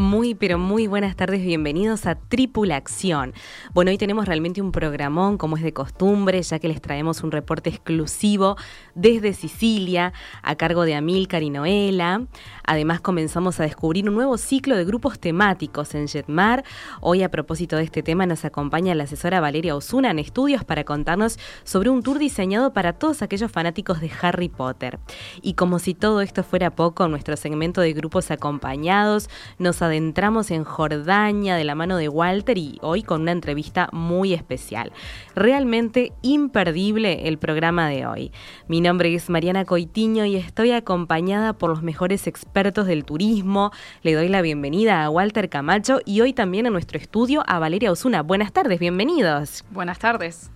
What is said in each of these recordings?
Muy, pero muy buenas tardes, bienvenidos a Tripulación. Bueno, hoy tenemos realmente un programón, como es de costumbre, ya que les traemos un reporte exclusivo desde Sicilia, a cargo de Amílcar y Noela. Además, comenzamos a descubrir un nuevo ciclo de grupos temáticos en Jetmar. Hoy, a propósito de este tema, nos acompaña la asesora Valeria Osuna en estudios para contarnos sobre un tour diseñado para todos aquellos fanáticos de Harry Potter. Y como si todo esto fuera poco, nuestro segmento de grupos acompañados nos adentramos en Jordania de la mano de Walter y hoy con una entrevista muy especial. Realmente imperdible el programa de hoy. Mi nombre es Mariana Coitiño y estoy acompañada por los mejores expertos del turismo. Le doy la bienvenida a Walter Camacho y hoy también a nuestro estudio a Valeria Osuna. Buenas tardes, bienvenidos. Buenas tardes.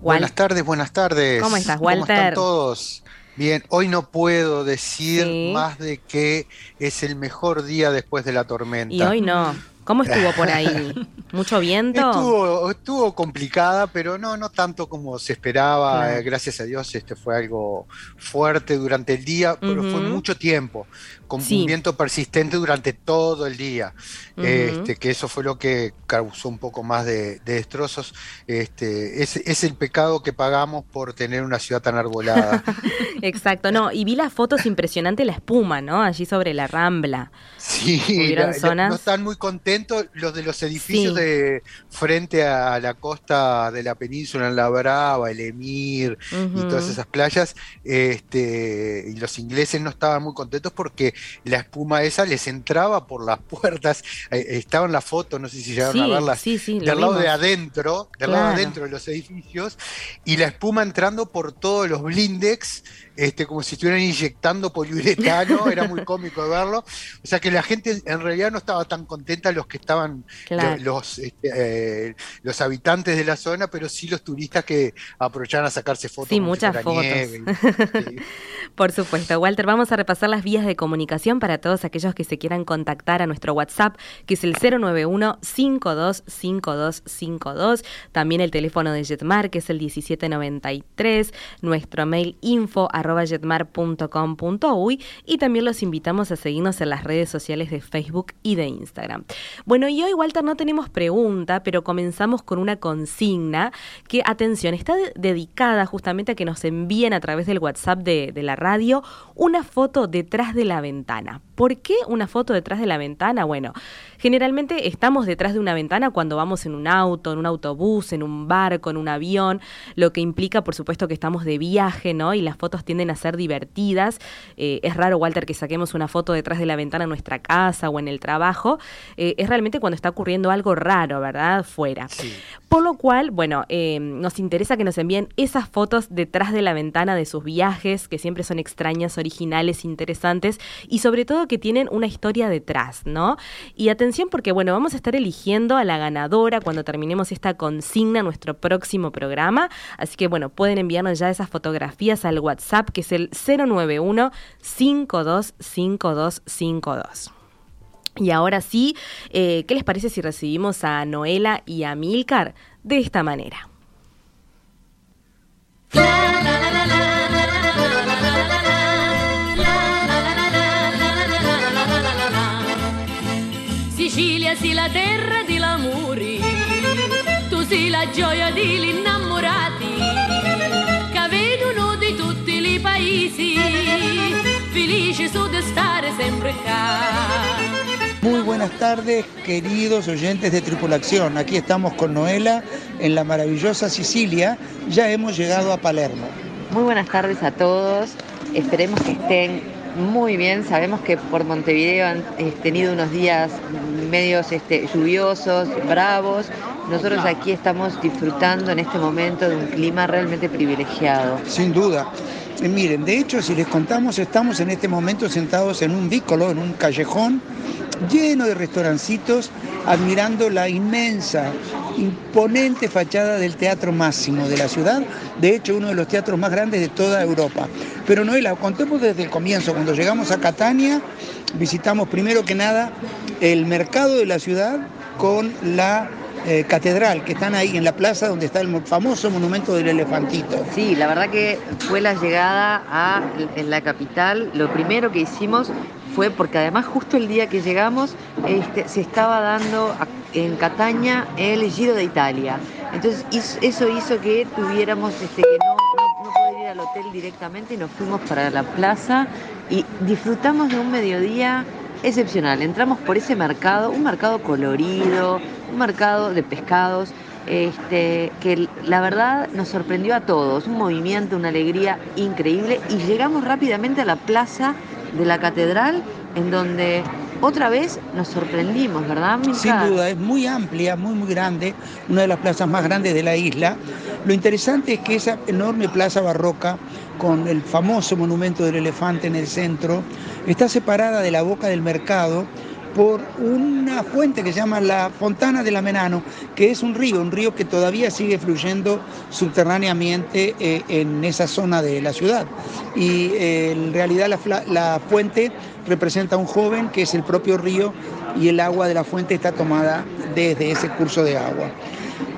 Buenas tardes, buenas tardes. ¿Cómo estás, Walter? ¿Cómo están todos? Bien, hoy no puedo decir más de que es el mejor día después de la tormenta. Y hoy no. ¿Cómo estuvo por ahí? ¿Mucho viento? Estuvo, estuvo complicada, pero no, no tanto como se esperaba. Gracias a Dios, este fue algo fuerte durante el día, pero fue mucho tiempo, con un viento persistente durante todo el día. este, que eso fue lo que causó un poco más de, destrozos. Este, es, es, el pecado que pagamos por tener una ciudad tan arbolada. Exacto, no, y vi las fotos impresionantes, la espuma, ¿no? Allí sobre la rambla. Sí, no están muy contentos los de los edificios de frente a la costa de la península en La Brava, el Emir y todas esas playas. Este, y los ingleses no estaban muy contentos porque la espuma esa les entraba por las puertas. Eh, estaba en la foto, no sé si llegaron a verlas, del lado de adentro, del lado de adentro de los edificios, y la espuma entrando por todos los blindex este, como si estuvieran inyectando poliuretano, era muy cómico verlo. O sea que la gente en realidad no estaba tan contenta los que estaban, los, este, eh, los habitantes de la zona, pero sí los turistas que aprovechaban a sacarse fotos. Sí, muchas fotos. Por supuesto, Walter, vamos a repasar las vías de comunicación para todos aquellos que se quieran contactar a nuestro WhatsApp, que es el 091-525252, también el teléfono de Jetmar, que es el 1793, nuestro mail info y también los invitamos a seguirnos en las redes sociales de Facebook y de Instagram. Bueno, y hoy, Walter, no tenemos pregunta, pero comenzamos con una consigna que, atención, está dedicada justamente a que nos envíen a través del WhatsApp de, de la radio una foto detrás de la ventana. ¿Por qué una foto detrás de la ventana? Bueno, generalmente estamos detrás de una ventana cuando vamos en un auto, en un autobús, en un barco, en un avión, lo que implica, por supuesto, que estamos de viaje, ¿no? Y las fotos tienden a ser divertidas. Eh, es raro, Walter, que saquemos una foto detrás de la ventana en nuestra casa o en el trabajo. Eh, es realmente cuando está ocurriendo algo raro, ¿verdad? Fuera. Por lo cual, bueno, eh, nos interesa que nos envíen esas fotos detrás de la ventana de sus viajes, que siempre son extrañas, originales, interesantes y sobre todo que tienen una historia detrás, ¿no? Y atención porque, bueno, vamos a estar eligiendo a la ganadora cuando terminemos esta consigna, nuestro próximo programa. Así que, bueno, pueden enviarnos ya esas fotografías al WhatsApp, que es el 091 525252. Y ahora sí, eh, ¿qué les parece si recibimos a Noela y a Milcar de esta manera? Sicilia sì la terra di l'amore, tu sei la gioia degli innamorati, che vedono di tutti i paesi, felici su di stare sempre. Muy buenas tardes, queridos oyentes de Tripulación. Aquí estamos con Noela en la maravillosa Sicilia. Ya hemos llegado a Palermo. Muy buenas tardes a todos. Esperemos que estén Muy bien, sabemos que por Montevideo han eh, tenido unos días medios este, lluviosos, bravos. Nosotros aquí estamos disfrutando en este momento de un clima realmente privilegiado. Sin duda. Eh, miren, de hecho, si les contamos, estamos en este momento sentados en un vícolo, en un callejón lleno de restaurancitos, admirando la inmensa, imponente fachada del Teatro Máximo de la ciudad, de hecho uno de los teatros más grandes de toda Europa. Pero Noela, contemos desde el comienzo, cuando llegamos a Catania, visitamos primero que nada el mercado de la ciudad con la eh, catedral, que están ahí en la plaza donde está el famoso monumento del elefantito. Sí, la verdad que fue la llegada a en la capital. Lo primero que hicimos fue porque además justo el día que llegamos este, se estaba dando en Catania el Giro de Italia. Entonces eso hizo que tuviéramos este, que no, no, poder ir al hotel directamente y nos fuimos para la plaza y disfrutamos de un mediodía excepcional. Entramos por ese mercado, un mercado colorido, un mercado de pescados, este, que la verdad nos sorprendió a todos, un movimiento, una alegría increíble y llegamos rápidamente a la plaza de la catedral en donde otra vez nos sorprendimos, ¿verdad? Sin duda, es muy amplia, muy, muy grande, una de las plazas más grandes de la isla. Lo interesante es que esa enorme plaza barroca, con el famoso monumento del elefante en el centro, está separada de la boca del mercado por una fuente que se llama la Fontana de la Menano, que es un río, un río que todavía sigue fluyendo subterráneamente eh, en esa zona de la ciudad. Y eh, en realidad la, la fuente representa a un joven que es el propio río y el agua de la fuente está tomada desde ese curso de agua.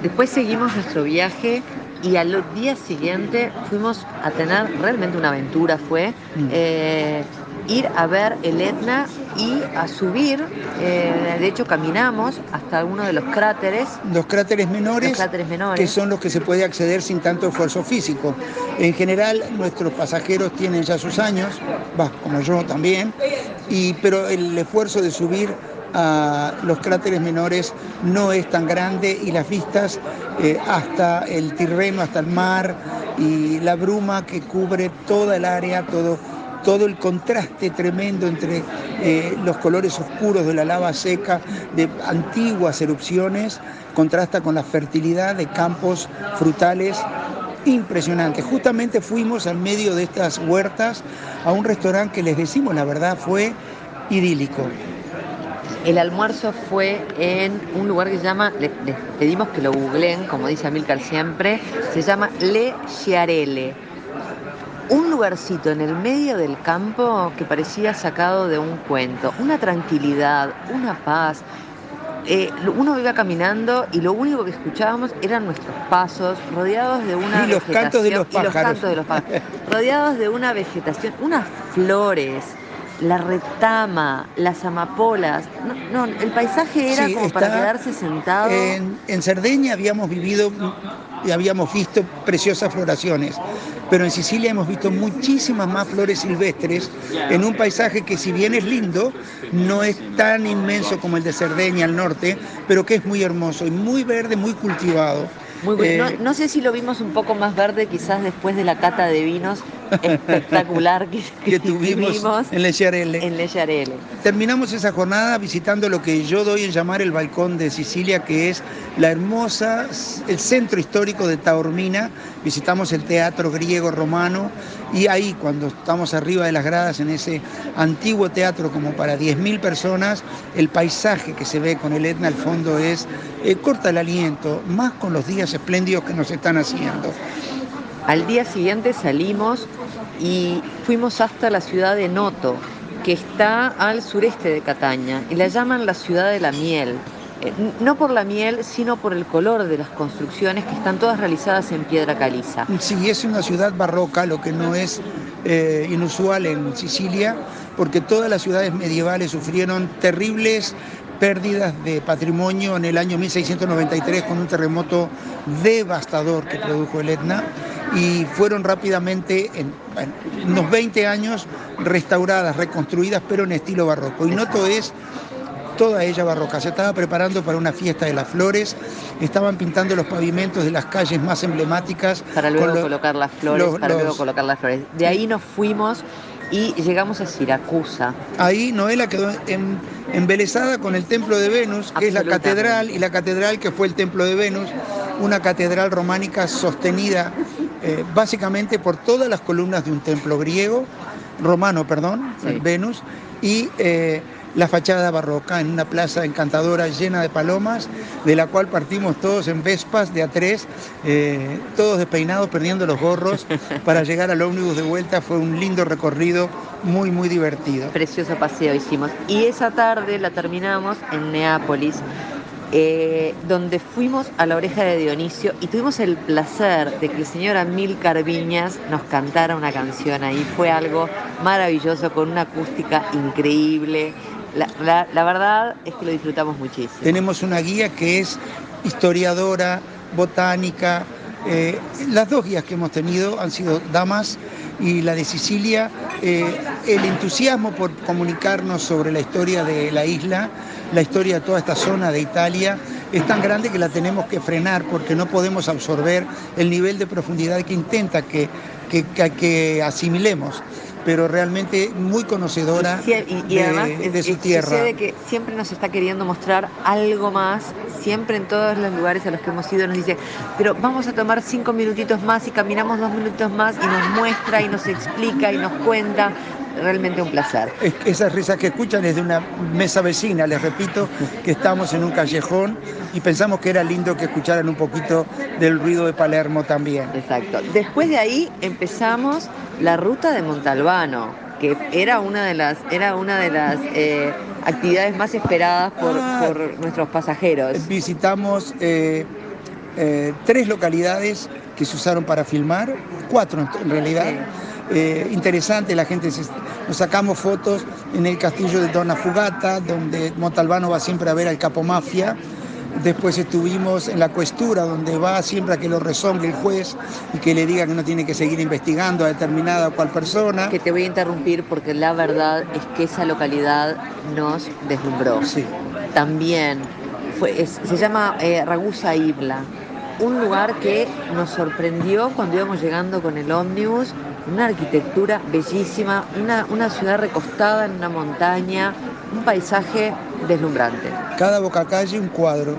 Después seguimos nuestro viaje y al día siguiente fuimos a tener realmente una aventura, fue mm. eh, ir a ver el Etna y a subir, eh, de hecho caminamos hasta uno de los cráteres. Los cráteres menores, cráteres menores, que son los que se puede acceder sin tanto esfuerzo físico. En general nuestros pasajeros tienen ya sus años, como yo también, y, pero el esfuerzo de subir a los cráteres menores no es tan grande y las vistas eh, hasta el Tirreno, hasta el mar y la bruma que cubre toda el área, todo, todo el contraste tremendo entre eh, los colores oscuros de la lava seca de antiguas erupciones, contrasta con la fertilidad de campos frutales impresionantes. Justamente fuimos al medio de estas huertas a un restaurante que les decimos la verdad fue idílico. El almuerzo fue en un lugar que se llama, les, pedimos que lo googleen, como dice Amilcar siempre, se llama Le Chiarelle. Un lugarcito en el medio del campo que parecía sacado de un cuento. Una tranquilidad, una paz. Eh, uno iba caminando y lo único que escuchábamos eran nuestros pasos, rodeados de una y los cantos de los pájaros. de los pájaros. rodeados de una vegetación, unas flores la retama, las amapolas. No, el paisaje era como para quedarse sentado. En, en, Cerdeña habíamos vivido y habíamos visto preciosas floraciones, pero en Sicilia hemos visto muchísimas más flores silvestres en un paisaje que si bien es lindo, no es tan inmenso como el de Cerdeña al norte, pero que es muy hermoso y muy verde, muy cultivado. Muy bueno. Eh, no, sé si lo vimos un poco más verde quizás después de la cata de vinos espectacular que, tuvimos en Lecharelle. En Terminamos esa jornada visitando lo que yo doy en llamar el balcón de Sicilia, que es la hermosa, el centro histórico de Taormina. Visitamos el teatro griego romano y ahí cuando estamos arriba de las gradas en ese antiguo teatro como para 10.000 personas, el paisaje que se ve con el Etna al fondo es eh, corta el aliento, más con los días espléndidos que nos están haciendo. Al día siguiente salimos y fuimos hasta la ciudad de Noto, que está al sureste de Cataña, y la llaman la ciudad de la miel. Eh, no por la miel, sino por el color de las construcciones que están todas realizadas en piedra caliza. Sí, es una ciudad barroca, lo que no es eh, inusual en Sicilia, porque todas las ciudades medievales sufrieron terribles pérdidas de patrimonio en el año 1693 con un terremoto devastador que produjo el Etna y fueron rápidamente, en, unos 20 años, restauradas, reconstruidas, pero en estilo barroco. Y Noto es toda ella barroca. Se estaba preparando para una fiesta de las flores, estaban pintando los pavimentos de las calles más emblemáticas. Para luego colocar las flores, para luego colocar las flores. De ahí nos fuimos y llegamos a Siracusa. Ahí Noela quedó embelesada con el templo de Venus, que es la catedral, y la catedral que fue el templo de Venus, una catedral románica sostenida eh, básicamente por todas las columnas de un templo griego, romano, perdón, Venus, y eh, la fachada barroca en una plaza encantadora llena de palomas, de la cual partimos todos en Vespas de a tres, eh, todos despeinados, perdiendo los gorros, para llegar al ómnibus de vuelta. Fue un lindo recorrido, muy, muy divertido. Precioso paseo hicimos. Y esa tarde la terminamos en Neápolis. Eh, donde fuimos a la oreja de Dionisio y tuvimos el placer de que el señor Amílcar Viñas nos cantara una canción ahí. Fue algo maravilloso, con una acústica increíble. La, verdad es que lo disfrutamos muchísimo. Tenemos una guía que es historiadora, botánica. Eh, las dos guías que hemos tenido han sido damas y la de Sicilia. Eh, el entusiasmo por comunicarnos sobre la historia de la isla, la historia de toda esta zona de Italia, es tan grande que la tenemos que frenar porque no podemos absorber el nivel de profundidad que intenta que, que asimilemos pero realmente muy conocedora y, de, su tierra. Que siempre nos está queriendo mostrar algo más, siempre en todos los lugares a los que hemos ido nos dice, pero vamos a tomar cinco minutitos más y caminamos dos minutos más y nos muestra y nos explica y nos cuenta realmente un placer. esas risas que escuchan es de una mesa vecina, les repito, que estamos en un callejón y pensamos que era lindo que escucharan un poquito del ruido de Palermo también. Exacto. Después de ahí empezamos la ruta de Montalbano, que era una de las, era una de las eh, actividades más esperadas por, ah. nuestros pasajeros. Visitamos eh, eh, tres localidades que se usaron para filmar, cuatro en realidad. Eh, interesante, la gente nos sacamos fotos en el castillo de Dona Fugata, donde Montalbano va siempre a ver al capo mafia. Después estuvimos en la cuestura, donde va siempre a que lo rezongue el juez y que le diga que no tiene que seguir investigando a determinada o cual persona. Que te voy a interrumpir porque la verdad es que esa localidad nos deslumbró. Sí. También fue, se llama eh, Ragusa Ibla, un lugar que nos sorprendió cuando íbamos llegando con el ómnibus una arquitectura bellísima, una, una ciudad recostada en una montaña, un paisaje deslumbrante. Cada boca calle un cuadro.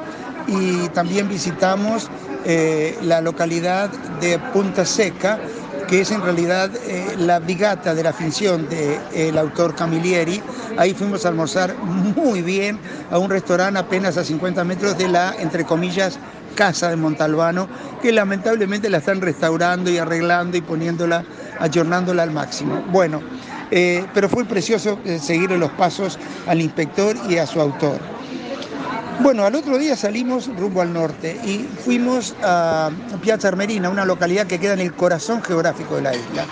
Y también visitamos eh, la localidad de Punta Seca, que es en realidad eh, la vigata de la finción del autor Camilleri. Ahí fuimos a almorzar muy bien a un restaurante apenas a 50 metros de la, entre comillas, casa de Montalbano, que lamentablemente la están restaurando y arreglando y poniéndola ayornándola al máximo. Bueno, eh, pero fue precioso eh, seguir los pasos al inspector y a su autor. Bueno, al otro día salimos rumbo al norte y fuimos a Piazza Armerina, una localidad que queda en el corazón geográfico de la isla.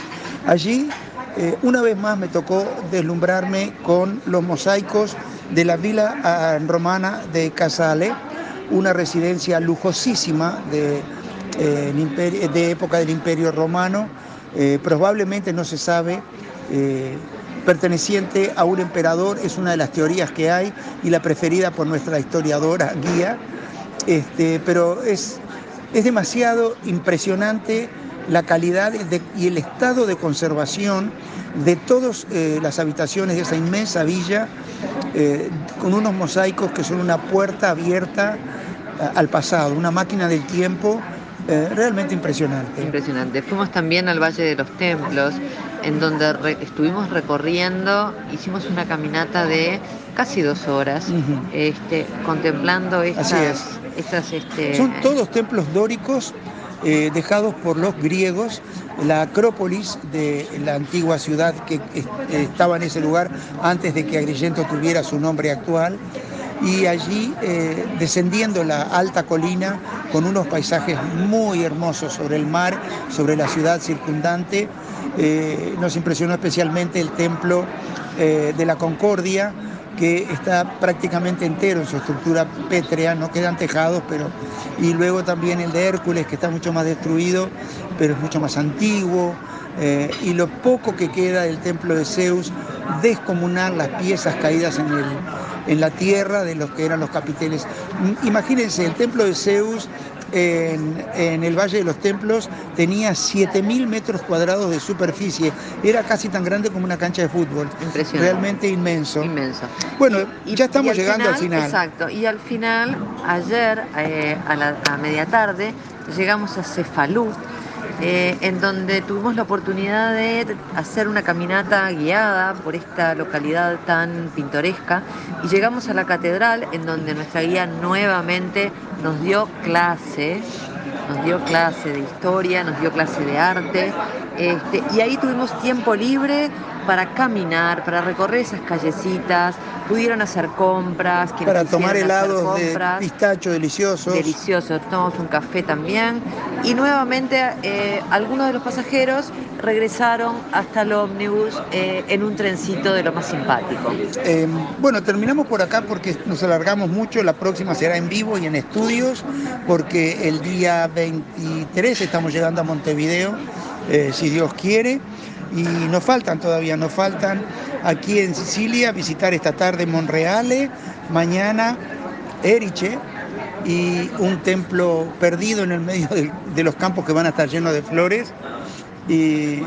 Allí, eh, una vez más, me tocó deslumbrarme con los mosaicos de la villa ah, romana de Casale, una residencia lujosísima de, de época del Imperio Romano, eh, probablemente no se sabe, eh, perteneciente a un emperador, es una de las teorías que hay y la preferida por nuestra historiadora guía, este, pero es, es demasiado impresionante la calidad y el estado de conservación de todas eh, las habitaciones de esa inmensa villa, con unos mosaicos que son una puerta abierta al pasado, una máquina del tiempo eh, realmente impresionante. Impresionante. Fuimos también al Valle de los Templos, en donde estuvimos recorriendo, hicimos una caminata de casi dos horas, este, contemplando estas... estas este... Son todos templos dóricos eh, dejados por los griegos, la Acrópolis de la antigua ciudad que estaba en ese lugar antes de que Agrigento tuviera su nombre actual y allí eh, descendiendo la alta colina con unos paisajes muy hermosos sobre el mar, sobre la ciudad circundante. Eh, nos impresionó especialmente el templo de la Concordia, que está prácticamente entero en su estructura pétrea, no quedan tejados, pero y luego también el de Hércules, que está mucho más destruido, pero es mucho más antiguo. y lo poco que queda del templo de Zeus, descomunal las piezas caídas en el, en la tierra de los que eran los capiteles. Imagínense, el templo de Zeus en, el Valle de los Templos tenía 7.000 metros cuadrados de superficie. Era casi tan grande como una cancha de fútbol. Impresionante. Realmente inmenso. Inmenso. Bueno, ya estamos llegando al final. Exacto. Y al final, ayer, eh, a, la, a media tarde, llegamos a Cefalú eh, en donde tuvimos la oportunidad de hacer una caminata guiada por esta localidad tan pintoresca y llegamos a la catedral en donde nuestra guía nuevamente nos dio clase, nos dio clase de historia, nos dio clase de arte este, y ahí tuvimos tiempo libre para caminar, para recorrer esas callecitas, pudieron hacer compras. Para tomar helados de pistacho deliciosos. Deliciosos, tomamos un café también. Y nuevamente eh, algunos de los pasajeros regresaron hasta el ómnibus eh, en un trencito de lo más simpático. Em, bueno, terminamos por acá porque nos alargamos mucho. La próxima será en vivo y en estudios, porque el día 23 estamos llegando a Montevideo, eh, si Dios quiere. Y nos faltan todavía, nos faltan aquí en Sicilia visitar esta tarde Monreale, mañana Eriche y un templo perdido en el medio de, de los campos que van a estar llenos de flores. Y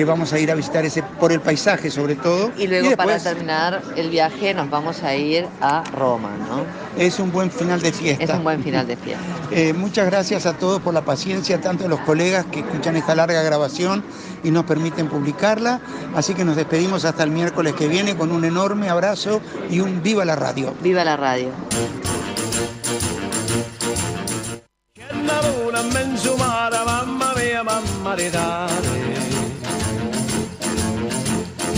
que vamos a ir a visitar ese por el paisaje sobre todo. Y luego para terminar el viaje nos vamos a ir a Roma, ¿no? Es un buen final de fiesta. Es un buen final de fiesta. Eh, muchas gracias a todos por la paciencia, tanto a los colegas que escuchan esta larga grabación y nos permiten publicarla. Así que nos despedimos hasta el miércoles que viene con un enorme abrazo y un viva la radio. Viva la radio.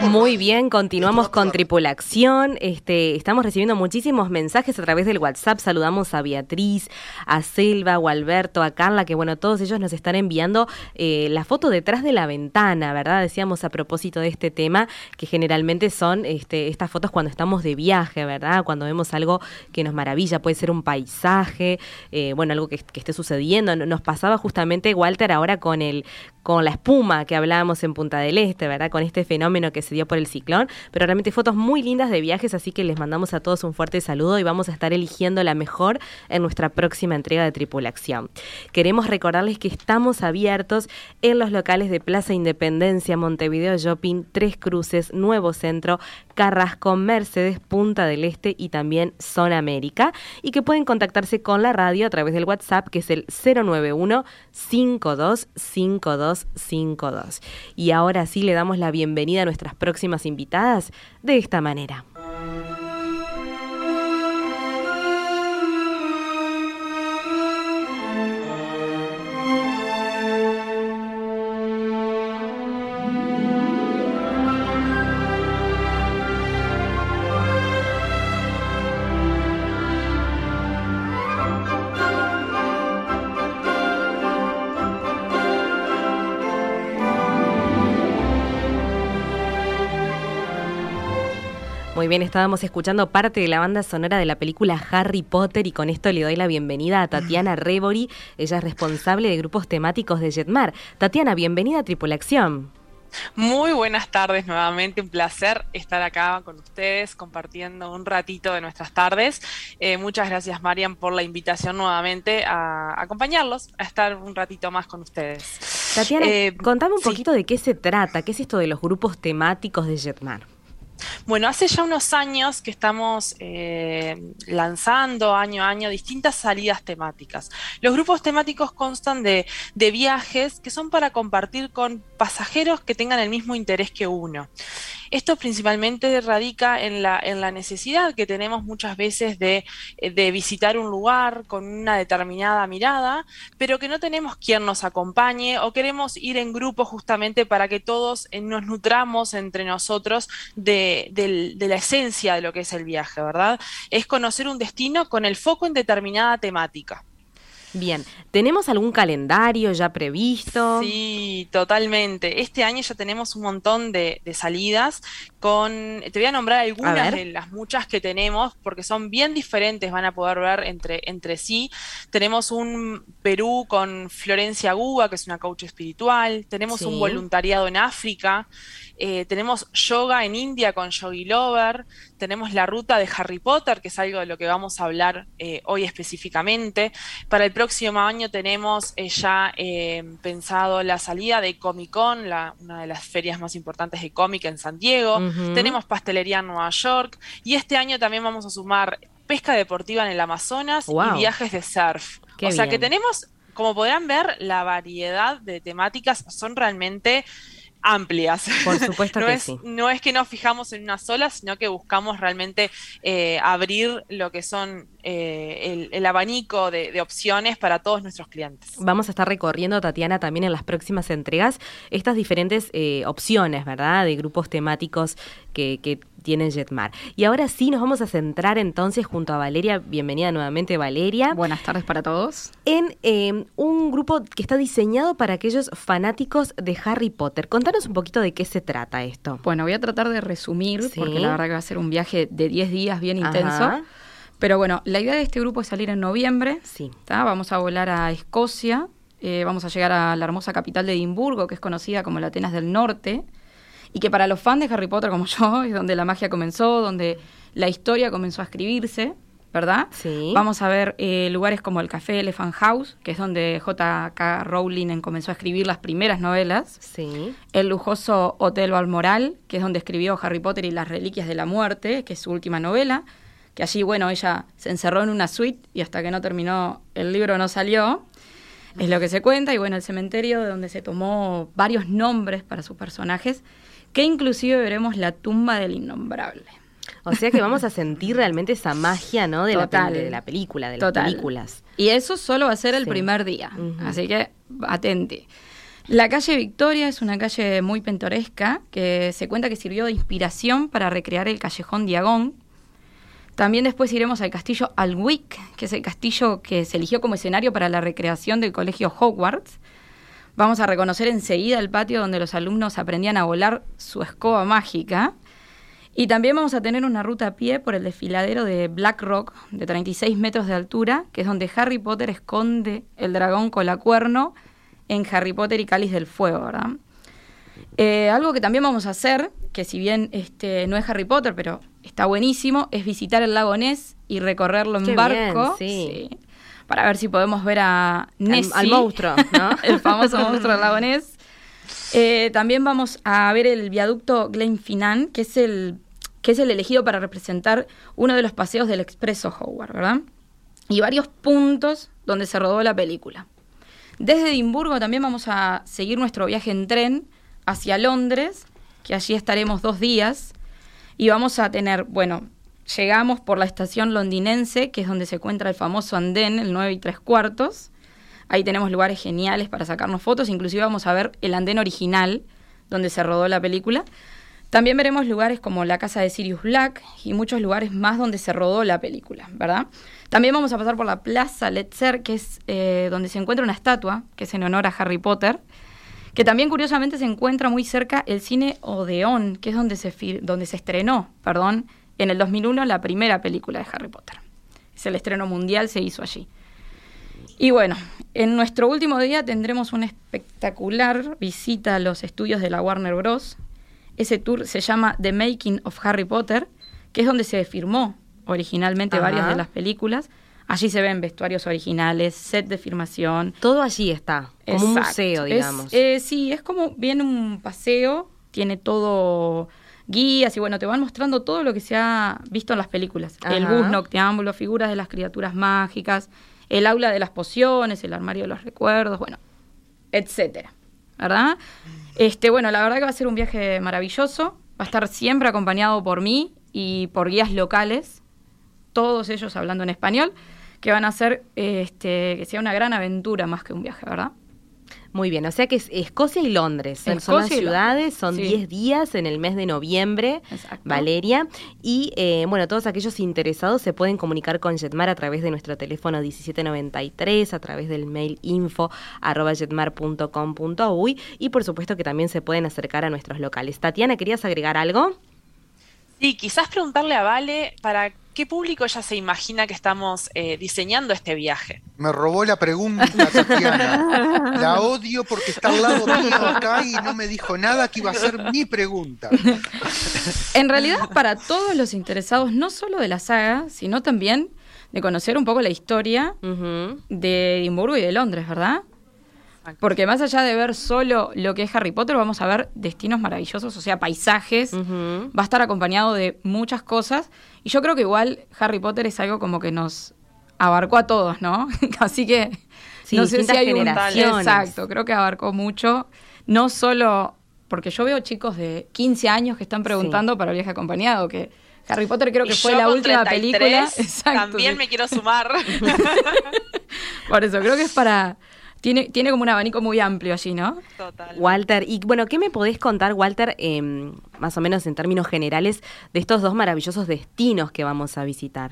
Muy bien, continuamos con tripulación. Este, estamos recibiendo muchísimos mensajes a través del WhatsApp. Saludamos a Beatriz, a Selva, o a Alberto, a Carla, que bueno, todos ellos nos están enviando eh, la foto detrás de la ventana, ¿verdad? Decíamos a propósito de este tema, que generalmente son este, estas fotos cuando estamos de viaje, ¿verdad? Cuando vemos algo que nos maravilla, puede ser un paisaje, eh, bueno, algo que, que esté sucediendo. Nos pasaba justamente Walter ahora con el con la espuma que hablábamos en Punta del Este, ¿verdad? Con este fenómeno que se dio por el ciclón, pero realmente fotos muy lindas de viajes, así que les mandamos a todos un fuerte saludo y vamos a estar eligiendo la mejor en nuestra próxima entrega de Tripulación. Queremos recordarles que estamos abiertos en los locales de Plaza Independencia, Montevideo Shopping, Tres Cruces, Nuevo Centro, Carrasco, Mercedes, Punta del Este y también Zona América, y que pueden contactarse con la radio a través del WhatsApp que es el 091 5252 52. Y ahora sí le damos la bienvenida a nuestras próximas invitadas de esta manera. Muy bien, estábamos escuchando parte de la banda sonora de la película Harry Potter y con esto le doy la bienvenida a Tatiana Rebori. Ella es responsable de grupos temáticos de Jetmar. Tatiana, bienvenida a Tripulación. Muy buenas tardes nuevamente, un placer estar acá con ustedes compartiendo un ratito de nuestras tardes. Eh, muchas gracias Marian por la invitación nuevamente a acompañarlos, a estar un ratito más con ustedes. Tatiana, eh, contame un poquito de qué se trata, qué es esto de los grupos temáticos de Jetmar. Bueno, hace ya unos años que estamos eh, lanzando año a año distintas salidas temáticas. Los grupos temáticos constan de, viajes que son para compartir con pasajeros que tengan el mismo interés que uno. Esto principalmente radica en la, en la necesidad que tenemos muchas veces de, eh, de visitar un lugar con una determinada mirada, pero que no tenemos quien nos acompañe o queremos ir en grupo justamente para que todos eh, nos nutramos entre nosotros de, de la esencia de lo que es el viaje, ¿verdad? Es conocer un destino con el foco en determinada temática. Bien, ¿tenemos algún calendario ya previsto? Sí, totalmente. Este año ya tenemos un montón de, salidas con, te voy a nombrar algunas de las muchas que tenemos porque son bien diferentes, van a poder ver entre, entre sí. Tenemos un Perú con Florencia Guba, que es una coach espiritual, tenemos un voluntariado en África, eh, tenemos yoga en India con Yogi Lover, tenemos la ruta de Harry Potter, que es algo de lo que vamos a hablar eh, hoy específicamente. Para el próximo año tenemos eh, ya pensado la salida de Comic Con, una de las ferias más importantes de cómic en San Diego. Tenemos pastelería en Nueva York. Y este año también vamos a sumar pesca deportiva en el Amazonas y viajes de surf. o sea que tenemos, como podrán ver, la variedad de temáticas son realmente amplias. Por supuesto no que es, sí. No es que nos fijamos en una sola, sino que buscamos realmente eh, abrir lo que son eh, el, abanico de, opciones para todos nuestros clientes. Vamos a estar recorriendo, Tatiana, también en las próximas entregas estas diferentes eh, opciones, ¿verdad? De grupos temáticos que, que tiene Jetmar. Y ahora sí nos vamos a centrar entonces junto a Valeria, bienvenida nuevamente Valeria. Buenas tardes para todos. En em, un grupo que está diseñado para aquellos fanáticos de Harry Potter. Contanos un poquito de qué se trata esto. Bueno, voy a tratar de resumir, porque la verdad que va a ser un viaje de 10 días bien intenso. Pero bueno, la idea de este grupo es salir en noviembre. Sí. Vamos a volar a Escocia. Eh, vamos a llegar a la hermosa capital de Edimburgo, que es conocida como la Atenas del Norte y que para los fans de Harry Potter como yo es donde la magia comenzó, donde la historia comenzó a escribirse, ¿verdad? Sí. Vamos a ver eh, lugares como el Café Elephant House, que es donde J.K. Rowling comenzó a escribir las primeras novelas. Sí. El lujoso Hotel Balmoral, que es donde escribió Harry Potter y las Reliquias de la Muerte, que es su última novela, que allí, bueno, ella se encerró en una suite y hasta que no terminó el libro no salió. Es lo que se cuenta, y bueno, el cementerio de donde se tomó varios nombres para sus personajes que inclusive veremos la tumba del innombrable. O sea que vamos a sentir realmente esa magia, ¿no? De, la, de la película, de las películas. Y eso solo va a ser el primer día. Así que atente. La calle Victoria es una calle muy pintoresca que se cuenta que sirvió de inspiración para recrear el callejón Diagón. También después iremos al castillo Alwick, que es el castillo que se eligió como escenario para la recreación del colegio Hogwarts. Vamos a reconocer enseguida el patio donde los alumnos aprendían a volar su escoba mágica. Y también vamos a tener una ruta a pie por el desfiladero de Black Rock, de 36 metros de altura, que es donde Harry Potter esconde el dragón colacuerno en Harry Potter y Cáliz del Fuego, ¿verdad? Eh, algo que también vamos a hacer, que si bien este, no es Harry Potter, pero está buenísimo, es visitar el lago Ness y recorrerlo en barco. sí para ver si podemos ver a Nessie. Al, monstruo, ¿no? el famoso monstruo del lago Ness. Eh, también vamos a ver el viaducto Glenfinnan, que es el que es el elegido para representar uno de los paseos del expreso Howard, ¿verdad? Y varios puntos donde se rodó la película. Desde Edimburgo también vamos a seguir nuestro viaje en tren hacia Londres, que allí estaremos dos días, y vamos a tener, bueno, llegamos por la estación londinense, que es donde se encuentra el famoso andén, el 9 y 3 cuartos. Ahí tenemos lugares geniales para sacarnos fotos, inclusive vamos a ver el andén original, donde se rodó la película. También veremos lugares como la casa de Sirius Black y muchos lugares más donde se rodó la película, ¿verdad? También vamos a pasar por la Plaza Letzer, que es eh, donde se encuentra una estatua, que es en honor a Harry Potter, que también curiosamente se encuentra muy cerca el cine Odeón, que es donde se, donde se estrenó, perdón, en el 2001 la primera película de Harry Potter. Es el estreno mundial, se hizo allí. Y bueno, en nuestro último día tendremos una espectacular visita a los estudios de la Warner Bros. Ese tour se llama The Making of Harry Potter, que es donde se firmó originalmente varias de las películas. Allí se ven vestuarios originales, set de filmación. Todo allí está, como un museo, digamos. Eh, sí, es como bien un paseo, tiene todo guías y bueno, te van mostrando todo lo que se ha visto en las películas. El bus noctámbulo, figuras de las criaturas mágicas, el aula de las pociones, el armario de los recuerdos, bueno, etcétera. ¿Verdad? Este, bueno, la verdad que va a ser un viaje maravilloso. Va a estar siempre acompañado por mí y por guías locales, todos ellos hablando en español, que van a hacer este, que sea una gran aventura más que un viaje, ¿verdad? Muy bien, o sea que es Escocia y Londres. son las ciudades, son 10 días en el mes de noviembre, Valeria. Y eh, bueno, todos aquellos interesados se pueden comunicar con Jetmar a través de nuestro teléfono 1793, a través del mail info arroba jetmar.com.uy y por supuesto que también se pueden acercar a nuestros locales. Tatiana, ¿querías agregar algo? Sí, quizás preguntarle a Vale para qué público ya se imagina que estamos eh, diseñando este viaje. Me robó la pregunta, Tatiana. La odio porque está al lado mío acá y no me dijo nada que iba a ser mi pregunta. En realidad, para todos los interesados, no solo de la saga, sino también de conocer un poco la historia de Edimburgo y de Londres, ¿verdad? Porque más allá de ver solo lo que es Harry Potter, vamos a ver destinos maravillosos, o sea, paisajes. Va a estar acompañado de muchas cosas. Y yo creo que igual Harry Potter es algo como que nos abarcó a todos, ¿no? Así que no sé si hay un exacto, creo que abarcó mucho, no solo porque yo veo chicos de 15 años que están preguntando para el viaje acompañado, que Harry Potter creo que fue la última película. también me quiero sumar. Por eso, creo que es para tiene, tiene como un abanico muy amplio allí, ¿no? Total. Walter, y bueno, ¿qué me podés contar, Walter, em, más o menos en términos generales, de estos dos maravillosos destinos que vamos a visitar?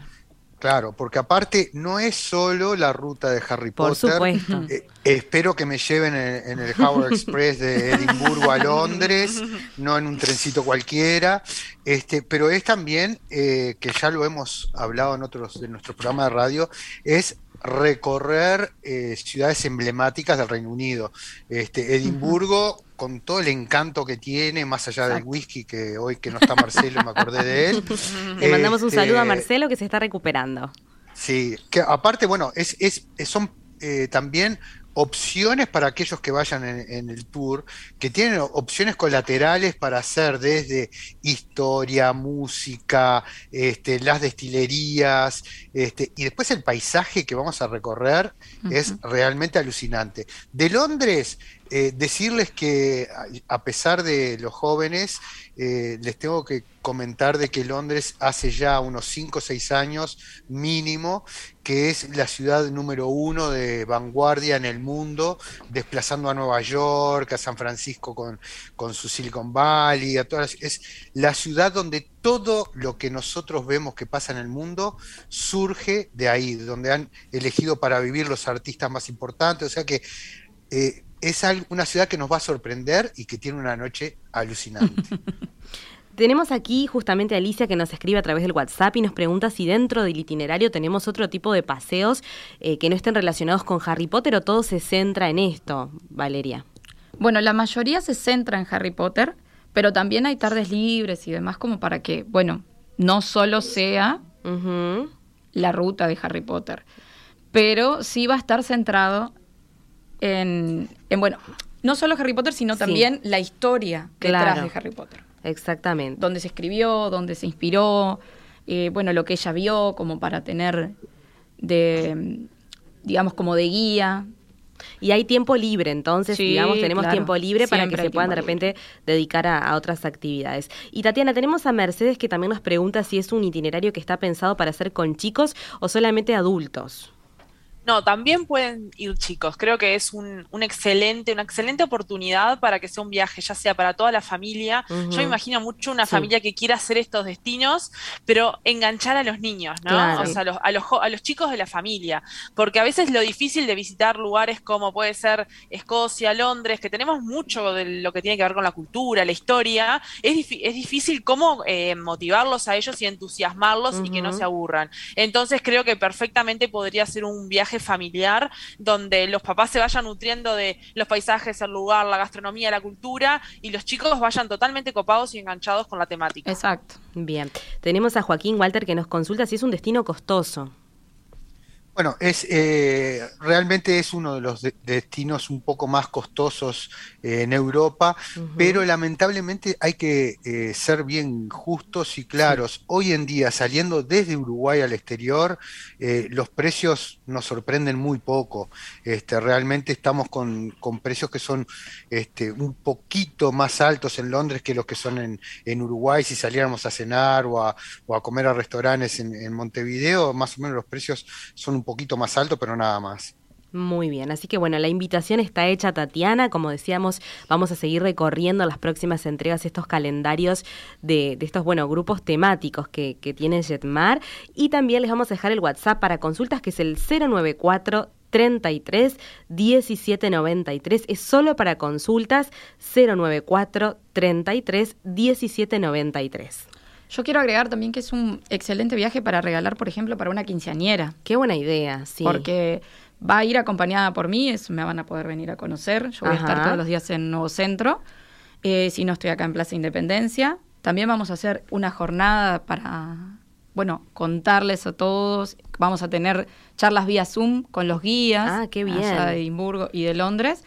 Claro, porque aparte no es solo la ruta de Harry Potter. Por supuesto. Eh, espero que me lleven en, el Howard Express de Edimburgo a Londres, no en un trencito cualquiera. Este, pero es también, eh, que ya lo hemos hablado en otros de nuestro programa de radio, es recorrer eh, ciudades emblemáticas del Reino Unido. Este, Edimburgo, con todo el encanto que tiene, más allá del whisky, que hoy que no está Marcelo me acordé de él. Le mandamos un saludo a este, Marcelo que se está recuperando. Sí, que aparte, bueno, es, es, son eh, también opciones para aquellos que vayan en, el tour, que tienen opciones colaterales para hacer desde historia, música, este, las destilerías, este, y después el paisaje que vamos a recorrer es realmente alucinante. De Londres, eh, decirles que a pesar de los jóvenes, eh, les tengo que comentar de que Londres hace ya unos 5 o 6 años mínimo, que es la ciudad número uno de vanguardia en el mundo, desplazando a Nueva York, a San Francisco con, con su Silicon Valley, a todas, es la ciudad donde todo lo que nosotros vemos que pasa en el mundo surge de ahí, donde han elegido para vivir los artistas más importantes, o sea que eh, es una ciudad que nos va a sorprender y que tiene una noche alucinante. Tenemos aquí justamente a Alicia que nos escribe a través del WhatsApp y nos pregunta si dentro del itinerario tenemos otro tipo de paseos eh, que no estén relacionados con Harry Potter o todo se centra en esto, Valeria. Bueno, la mayoría se centra en Harry Potter, pero también hay tardes libres y demás como para que, bueno, no solo sea la ruta de Harry Potter, pero sí va a estar centrado en, bueno, no solo Harry Potter, sino también la historia detrás de Harry Potter. Exactamente. Donde se escribió, donde se inspiró, eh, bueno, lo que ella vio como para tener de, digamos, como de guía. Y hay tiempo libre, entonces, digamos, tenemos tiempo libre para que se puedan de repente dedicar a, otras actividades. Y Tatiana, tenemos a Mercedes que también nos pregunta si es un itinerario que está pensado para hacer con chicos o solamente adultos. No, también pueden ir chicos. Creo que es un, excelente, una excelente oportunidad para que sea un viaje, ya sea para toda la familia. Yo me imagino mucho una familia que quiera hacer estos destinos, pero enganchar a los niños, ¿no? O sea, a los, a, los, a los chicos de la familia. Porque a veces lo difícil de visitar lugares como puede ser Escocia, Londres, que tenemos mucho de lo que tiene que ver con la cultura, la historia, es, es difícil cómo eh, motivarlos a ellos y entusiasmarlos y que no se aburran. Entonces creo que perfectamente podría ser un viaje familiar donde los papás se vayan nutriendo de los paisajes, el lugar, la gastronomía, la cultura y los chicos vayan totalmente copados y enganchados con la temática. Exacto. Bien. Tenemos a Joaquín Walter que nos consulta si es un destino costoso. Bueno, es eh, realmente es uno de los destinos un poco más costosos eh, en Europa, pero lamentablemente hay que eh, ser bien justos y claros. Hoy en día, saliendo desde Uruguay al exterior, los precios nos sorprenden muy poco. Este, realmente estamos con, precios que son este, un poquito más altos en Londres que los que son en, Uruguay. Si saliéramos a cenar o a, comer a restaurantes en, en Montevideo, más o menos los precios son un poquito más altos, pero nada más. Muy bien, así que bueno, la invitación está hecha, Tatiana. Como decíamos, vamos a seguir recorriendo las próximas entregas estos calendarios de, estos, bueno, grupos temáticos que, que tiene Jetmar. Y también les vamos a dejar el WhatsApp para consultas, que es el 094 33 1793. Es solo para consultas 094 33 1793. Yo quiero agregar también que es un excelente viaje para regalar, por ejemplo, para una quinceañera. Qué buena idea, sí. Porque va a ir acompañada por mí, eso me van a poder venir a conocer. Yo voy a estar todos los días en Nuevo Centro, eh, si no estoy acá en Plaza Independencia. También vamos a hacer una jornada para, bueno, contarles a todos. Vamos a tener charlas vía Zoom con los guías ah, qué bien. de Edimburgo y de Londres,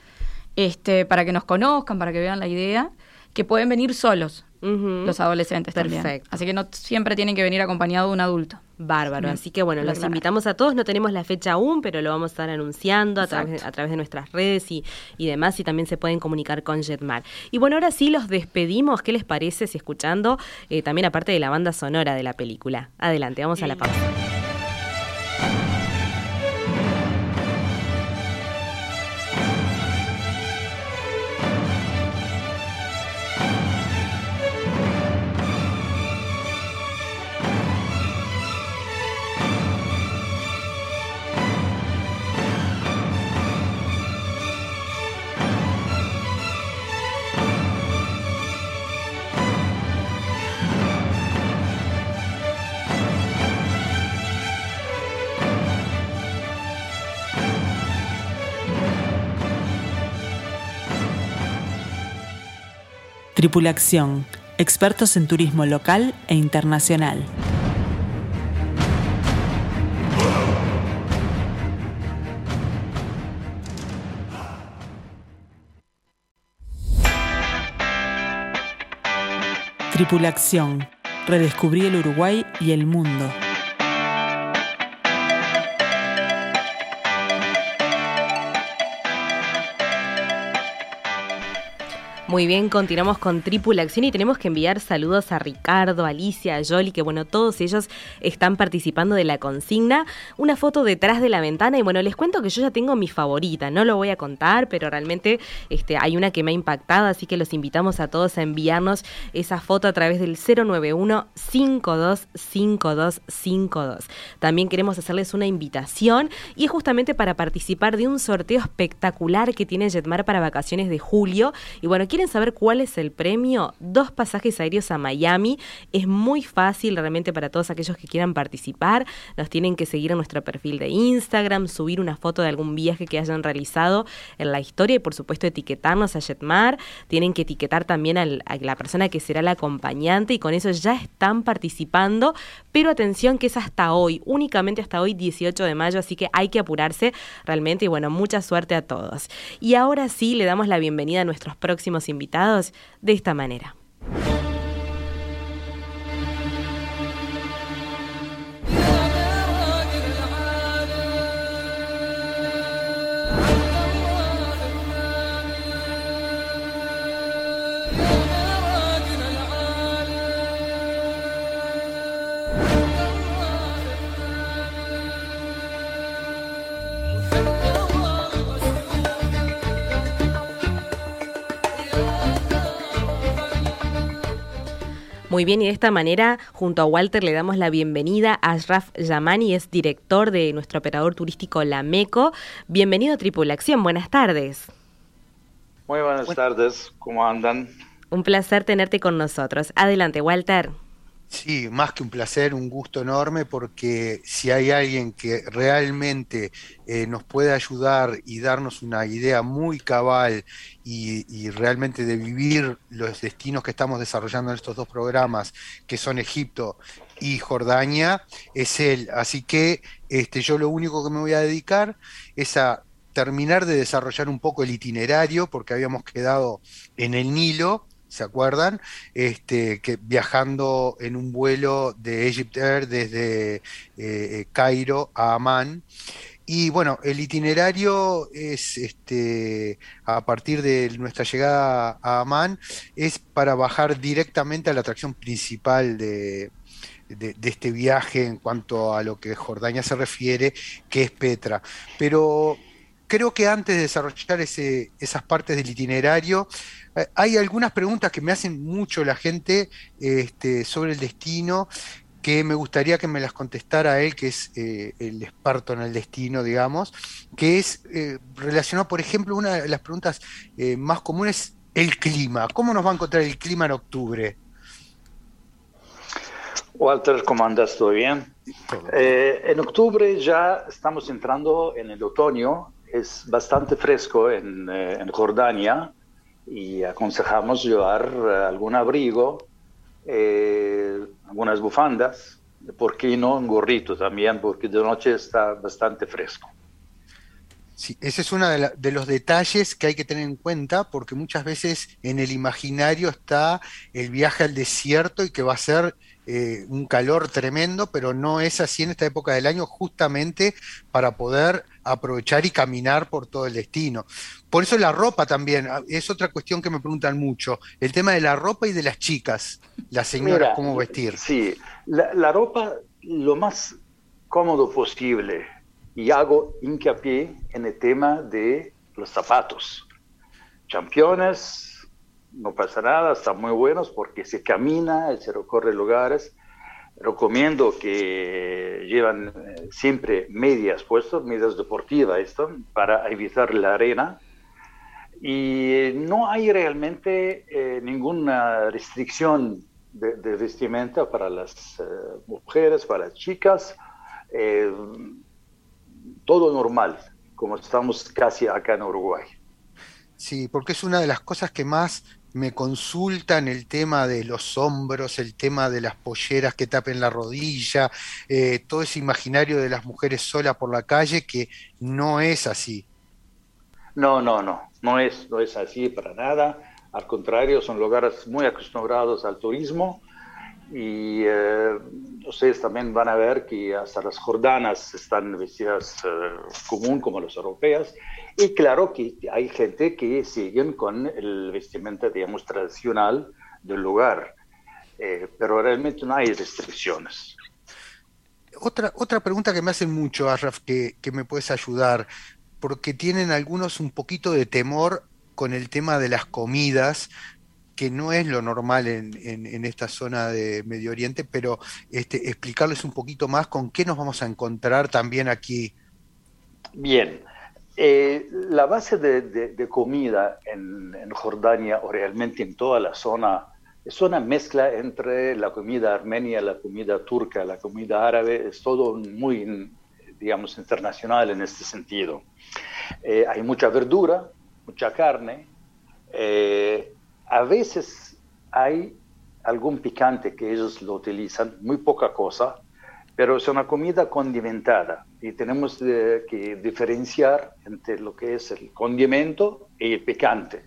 este, para que nos conozcan, para que vean la idea, que pueden venir solos los adolescentes Perfecto. también. Así que no siempre tienen que venir acompañado de un adulto. Bárbaro. Así que bueno, los invitamos a todos. No tenemos la fecha aún, pero lo vamos a estar anunciando a través, a través, de nuestras redes y, y, demás. Y también se pueden comunicar con Jetmar. Y bueno, ahora sí los despedimos. ¿Qué les parece si escuchando eh, también aparte de la banda sonora de la película? Adelante, vamos a la pausa. Tripulación, expertos en turismo local e internacional. Tripulación, redescubrí el Uruguay y el mundo. Muy bien, continuamos con Tripulación y tenemos que enviar saludos a Ricardo, Alicia, a Yoli, que bueno, todos ellos están participando de la consigna. Una foto detrás de la ventana y bueno, les cuento que yo ya tengo mi favorita, no lo voy a contar, pero realmente este, hay una que me ha impactado, así que los invitamos a todos a enviarnos esa foto a través del 091 525252. También queremos hacerles una invitación y es justamente para participar de un sorteo espectacular que tiene Jetmar para vacaciones de julio. Y bueno, quieren saber cuál es el premio, dos pasajes aéreos a Miami. Es muy fácil realmente para todos aquellos que quieran participar. Nos tienen que seguir en nuestro perfil de Instagram, subir una foto de algún viaje que hayan realizado en la historia y por supuesto etiquetarnos a Jetmar. Tienen que etiquetar también a la persona que será la acompañante y con eso ya están participando. Pero atención que es hasta hoy, únicamente hasta hoy 18 de mayo, así que hay que apurarse realmente y bueno, mucha suerte a todos. Y ahora sí le damos la bienvenida a nuestros próximos invitados de esta manera. Muy bien, y de esta manera, junto a Walter, le damos la bienvenida a Ashraf Yamani, es director de nuestro operador turístico La Meco. Bienvenido a Tripulación, buenas tardes. Muy buenas tardes, ¿cómo andan? Un placer tenerte con nosotros. Adelante, Walter. Sí, más que un placer, un gusto enorme, porque si hay alguien que realmente eh, nos puede ayudar y darnos una idea muy cabal y, realmente de vivir los destinos que estamos desarrollando en estos dos programas, que son Egipto y Jordania, es él. Así que este, yo lo único que me voy a dedicar es a terminar de desarrollar un poco el itinerario, porque habíamos quedado en el Nilo ¿se acuerdan? Este, que viajando en un vuelo de Egypt Air desde eh, Cairo a Amán. Y bueno, el itinerario es este a partir de nuestra llegada a Amán, es para bajar directamente a la atracción principal de, de, este viaje en cuanto a lo que Jordania se refiere, que es Petra. Pero creo que antes de desarrollar ese, esas partes del itinerario, hay algunas preguntas que me hacen mucho la gente este, sobre el destino que me gustaría que me las contestara él, que es eh, el experto en el destino, digamos, que es eh, relacionado, por ejemplo, una de las preguntas más comunes, el clima. ¿Cómo nos va a encontrar el clima en octubre? Walter, ¿cómo andas? ¿Todo bien? Eh, en octubre ya estamos entrando en el otoño, es bastante fresco en, eh, Jordania y aconsejamos llevar eh, algún abrigo, algunas bufandas, ¿por qué no un gorrito también? Porque de noche está bastante fresco. Sí, ese es uno de, los detalles que hay que tener en cuenta porque muchas veces en el imaginario está el viaje al desierto y que va a ser eh, un calor tremendo, pero no es así en esta época del año, justamente para poder aprovechar y caminar por todo el destino. Por eso la ropa también, ah, es otra cuestión que me preguntan mucho, el tema de la ropa y de las chicas, las señoras, cómo vestir. Sí, la, ropa lo más cómodo posible y hago hincapié en el tema de los zapatos. Championes, no pasa nada, están muy buenos porque se camina, se recorre lugares. Recomiendo que llevan eh, siempre medias puestas, medias deportivas esto, para evitar la arena. Y no hay realmente eh, ninguna restricción de, vestimenta para las eh, mujeres, para las chicas. todo normal, como estamos casi acá en Uruguay. Sí, porque es una de las cosas que más me consultan el tema de los hombros, el tema de las polleras que tapen la rodilla, eh, todo ese imaginario de las mujeres solas por la calle que no es así. No, no, no, no es, no es así para nada. Al contrario, son lugares muy acostumbrados al turismo y eh, ustedes también van a ver que hasta las jordanas están vestidas eh, común como las europeas y claro que hay gente que siguen con el vestimenta, digamos, tradicional del lugar, eh, pero realmente no hay restricciones. Otra, otra pregunta que me hacen mucho, Arraf, que, que me puedes ayudar, porque tienen algunos un poquito de temor con el tema de las comidas, que no es lo normal en, esta zona de Medio Oriente, pero este, explicarles un poquito más con qué nos vamos a encontrar también aquí. Bien, eh, la base de, comida en, Jordania o realmente en toda la zona es una mezcla entre la comida armenia, la comida turca, la comida árabe, es todo muy, digamos, internacional en este sentido. Eh, hay mucha verdura, mucha carne, eh, a veces hay algún picante que ellos lo utilizan, muy poca cosa, pero es una comida condimentada y tenemos que diferenciar entre lo que es el condimento y el picante,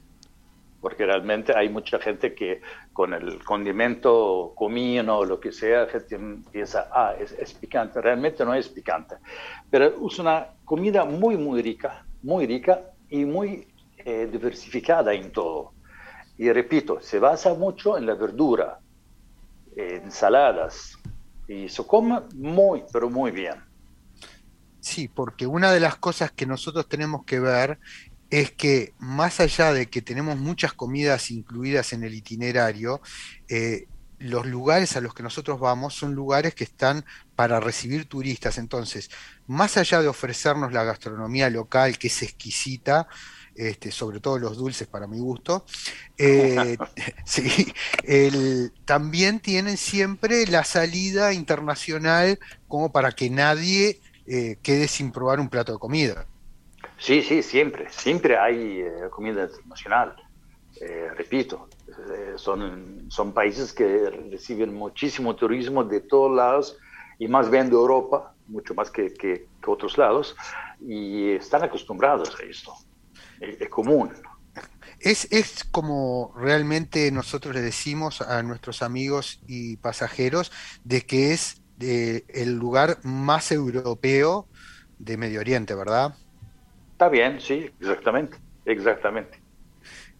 porque realmente hay mucha gente que con el condimento comino o lo que sea, gente piensa, ah, es, picante, realmente no es picante, pero es una comida muy, muy rica, muy rica y muy eh, diversificada en todo. Y repito, se basa mucho en la verdura, ensaladas, y se come muy, pero muy bien. Sí, porque una de las cosas que nosotros tenemos que ver es que más allá de que tenemos muchas comidas incluidas en el itinerario, eh, los lugares a los que nosotros vamos son lugares que están para recibir turistas. Entonces, más allá de ofrecernos la gastronomía local, que es exquisita, este, sobre todo los dulces para mi gusto, eh, sí, también tienen siempre la salida internacional como para que nadie eh, quede sin probar un plato de comida. Sí, sí, siempre, siempre hay eh, comida internacional, repito, son, son países que reciben muchísimo turismo de todos lados y más bien de Europa, mucho más que, que otros lados, y están acostumbrados a esto es, común. Es, es, como realmente nosotros le decimos a nuestros amigos y pasajeros de que es el lugar más europeo de Medio Oriente, ¿verdad? Está bien, sí, exactamente, exactamente.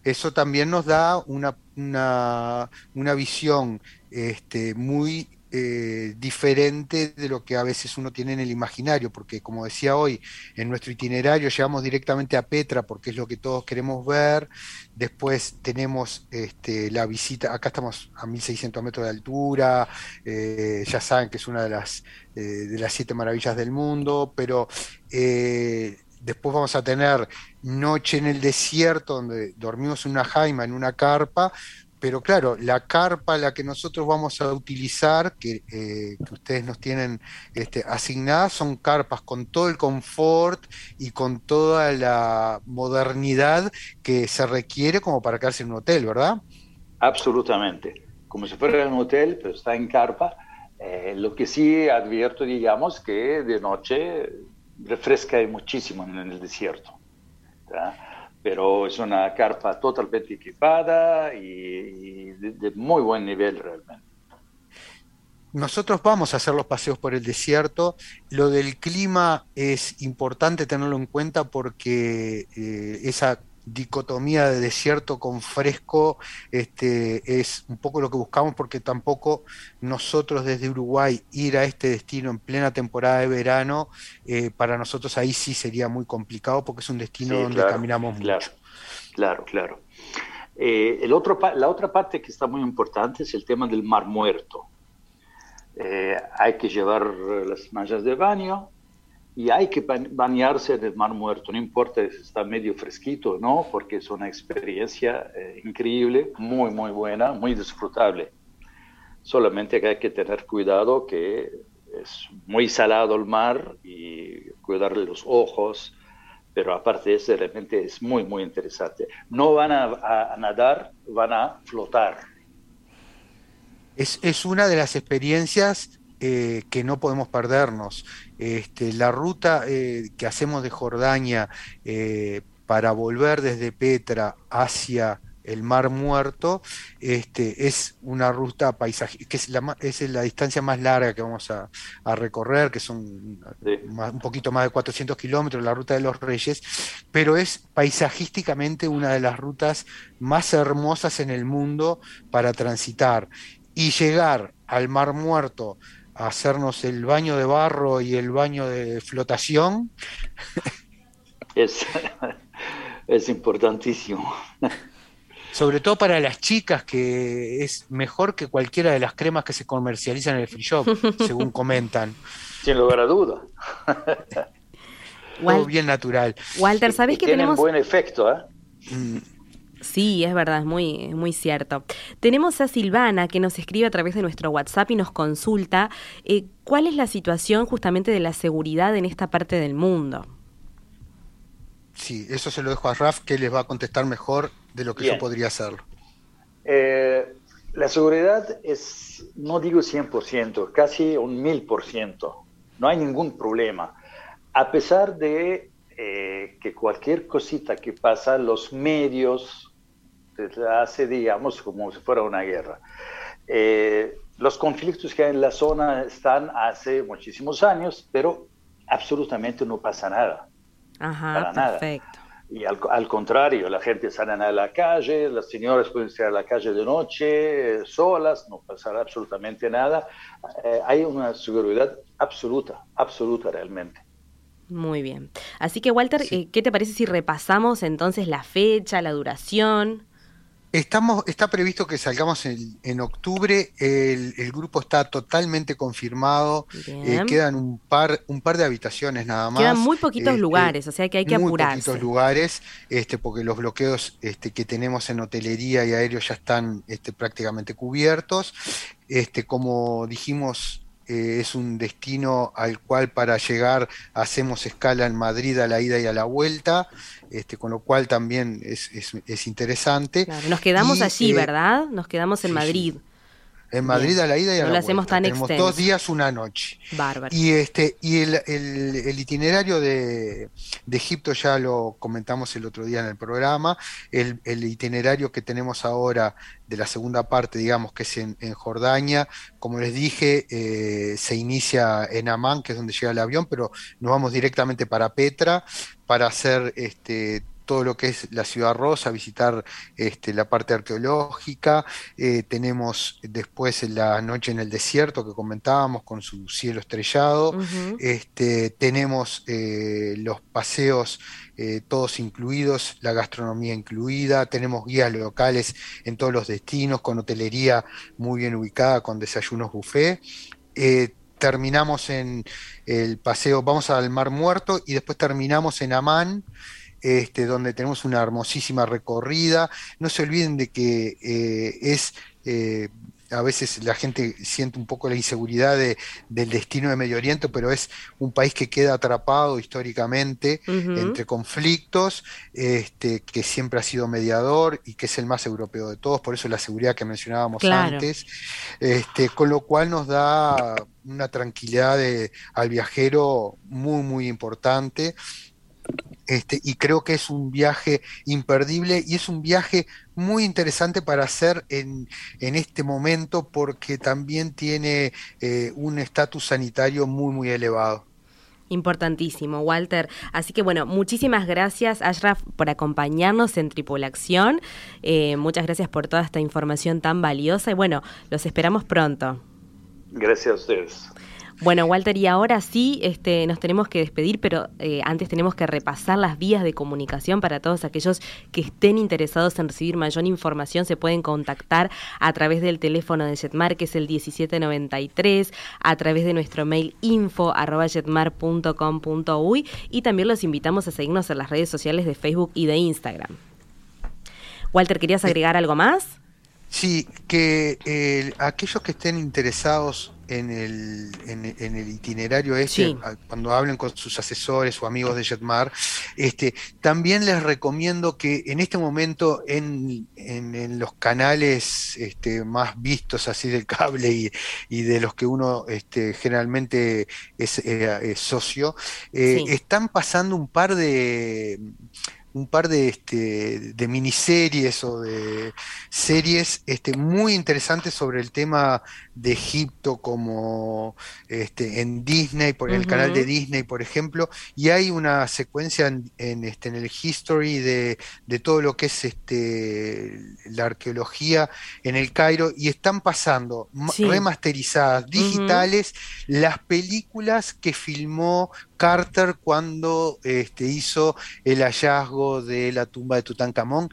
Eso también nos da una, una, una visión este, muy eh, diferente de lo que a veces uno tiene en el imaginario, porque como decía hoy, en nuestro itinerario llegamos directamente a Petra porque es lo que todos queremos ver, después tenemos este, la visita, acá estamos a 1600 metros de altura, eh, ya saben que es una de las, eh, de las siete maravillas del mundo, pero después vamos a tener noche en el desierto donde dormimos en una jaima, en una carpa, pero claro, la carpa la que nosotros vamos a utilizar, que, eh, ustedes nos tienen este, asignadas, son carpas con todo el confort y con toda la modernidad que se requiere como para quedarse en un hotel, ¿verdad? Absolutamente, como si fuera un hotel, pero está en carpa. Eh, lo que sí advierto, digamos, que de noche refresca muchísimo en el desierto pero es una carpa totalmente equipada y, de, muy buen nivel realmente. Nosotros vamos a hacer los paseos por el desierto. Lo del clima es importante tenerlo en cuenta porque eh, esa dicotomía de desierto con fresco este, es un poco lo que buscamos porque tampoco nosotros desde Uruguay ir a este destino en plena temporada de verano, eh, para nosotros ahí sí sería muy complicado porque es un destino donde caminamos mucho. Claro, claro. Eh, el otro, la otra parte que está muy importante es el tema del mar muerto. Eh, hay que llevar las mallas de baño, y hay que bañarse en el mar muerto, no importa si está medio fresquito o no, porque es una experiencia eh, increíble, muy, muy buena, muy disfrutable. Solamente que hay que tener cuidado que es muy salado el mar y cuidarle los ojos, pero aparte de eso, realmente es muy, muy interesante. No van a, nadar, van a flotar. Es, es, una de las experiencias eh, que no podemos perdernos. Este, la ruta eh, que hacemos de Jordania eh, para volver desde Petra hacia el Mar Muerto este, es una ruta paisajística, que es la, es la distancia más larga que vamos a, recorrer, que son un poquito más de 400 kilómetros, la ruta de los Reyes, pero es paisajísticamente una de las rutas más hermosas en el mundo para transitar. Y llegar al Mar Muerto hacernos el baño de barro y el baño de flotación. Es, es importantísimo. Sobre todo para las chicas, que es mejor que cualquiera de las cremas que se comercializan en el free shop, según comentan. Sin lugar a duda. Todo bien natural. Walter, ¿sabes que tenemos... buen efecto, ¿eh? Sí, es verdad, es muy, muy cierto. Tenemos a Silvana que nos escribe a través de nuestro WhatsApp y nos consulta eh, cuál es la situación justamente de la seguridad en esta parte del mundo. Sí, eso se lo dejo a Raf, que les va a contestar mejor de lo que yo podría hacerlo. Eh, la seguridad es, no digo 100%, casi un 1000%. No hay ningún problema. A pesar de eh, que cualquier cosita que pasa, los medios hace, digamos, como si fuera una guerra. Eh, los conflictos que hay en la zona están hace muchísimos años, pero absolutamente no pasa nada. Ajá, perfecto. Y al, contrario, la gente sale a la calle, las señoras pueden salir a la calle de noche, eh, solas, no pasará absolutamente nada. Eh, hay una seguridad absoluta, absoluta realmente. Muy bien. Así que, Walter, ¿qué te parece si repasamos entonces la fecha, la duración? Estamos, está previsto que salgamos en, octubre. El, grupo está totalmente confirmado. Eh, quedan un par, un par de habitaciones nada más. Quedan muy poquitos este, lugares, o sea que hay que muy poquitos lugares, este, porque los bloqueos este, que tenemos en hotelería y aéreo ya están este, prácticamente cubiertos. Este, como dijimos eh, es un destino al cual para llegar hacemos escala en Madrid a la ida y a la vuelta, este, con lo cual también es, interesante. nos quedamos allí, eh, ¿verdad? Nos quedamos en Madrid. En Madrid a la ida y a no la lo hacemos tan Tenemos dos días, una noche. Bárbaro. Y este y el, itinerario de, Egipto ya lo comentamos el otro día en el programa. El, itinerario que tenemos ahora de la segunda parte, digamos, que es en, Jordania, como les dije, eh, se inicia en Amán, que es donde llega el avión, pero nos vamos directamente para Petra para hacer este, todo lo que es la ciudad rosa, visitar este, la parte arqueológica. Eh, tenemos después la noche en el desierto que comentábamos con su cielo estrellado. este, tenemos eh, los paseos eh, todos incluidos, la gastronomía incluida. Tenemos guías locales en todos los destinos, con hotelería muy bien ubicada, con desayunos buffet terminamos en el paseo, vamos al Mar Muerto y después terminamos en Amán, este, donde tenemos una hermosísima recorrida. No se olviden de que eh, es... Eh, a veces la gente siente un poco la inseguridad del destino de Medio Oriente, pero es un país que queda atrapado históricamente entre conflictos, este, que siempre ha sido mediador y que es el más europeo de todos, por eso la seguridad que mencionábamos antes, este, con lo cual nos da una tranquilidad al viajero muy, muy importante. Este, y creo que es un viaje imperdible y es un viaje muy interesante para hacer en, este momento porque también tiene eh, un estatus sanitario muy, muy elevado. Importantísimo, Walter. Así que bueno, muchísimas gracias, Ashraf, por acompañarnos en Tripulación. Eh, muchas gracias por toda esta información tan valiosa y bueno, los esperamos pronto. Gracias a ustedes. Bueno, Walter, y ahora sí este, nos tenemos que despedir, pero eh, antes tenemos que repasar las vías de comunicación para todos aquellos que estén interesados en recibir mayor información. Se pueden contactar a través del teléfono de Jetmar, que es el 1793, a través de nuestro mail info y también los invitamos a seguirnos en las redes sociales de Facebook y de Instagram. Walter, ¿querías agregar algo más? Sí, que eh, aquellos que estén interesados en el, en, el itinerario este, cuando hablen con sus asesores o amigos de Jetmar, este, también les recomiendo que en este momento en, en, los canales este, más vistos así del cable y, y de los que uno este, generalmente es, eh, socio, eh, están pasando un par de un par de, este, de miniseries o de series este, muy interesantes sobre el tema de Egipto como este, en Disney, por el canal de Disney, por ejemplo, y hay una secuencia en, este, en el history de, todo lo que es este, la arqueología en el Cairo, y están pasando remasterizadas, digitales, las películas que filmó Carter cuando este, hizo el hallazgo de la tumba de Tutankamón.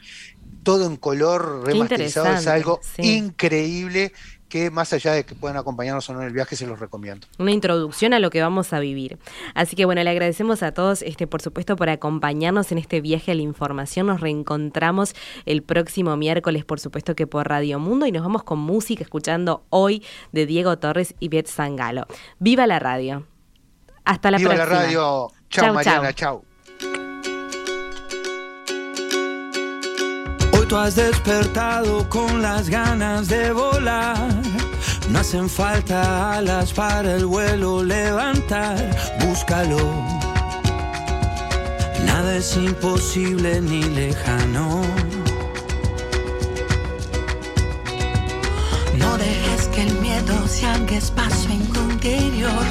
Todo en color remasterizado es algo increíble que más allá de que puedan acompañarnos o no en el viaje, se los recomiendo. Una introducción a lo que vamos a vivir. Así que bueno, le agradecemos a todos, este, por supuesto, por acompañarnos en este viaje a la información. Nos reencontramos el próximo miércoles, por supuesto que por Radio Mundo, y nos vamos con música escuchando hoy de Diego Torres y Bet Sangalo. ¡Viva la radio! Hasta la próxima. Viva la radio. Chao, Mariana. Chao. Tú has despertado con las ganas de volar. No hacen falta alas para el vuelo levantar, búscalo. Nada es imposible ni lejano. No dejes que el miedo se haga espacio en tu interior.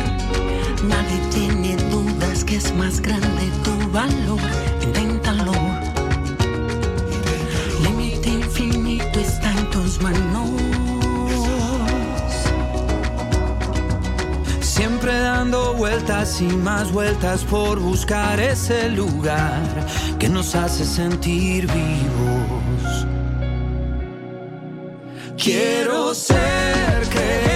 Nadie tiene dudas que es más grande tu valor. Manos. Siempre dando vueltas y más vueltas por buscar ese lugar que nos hace sentir vivos. Quiero ser, creer,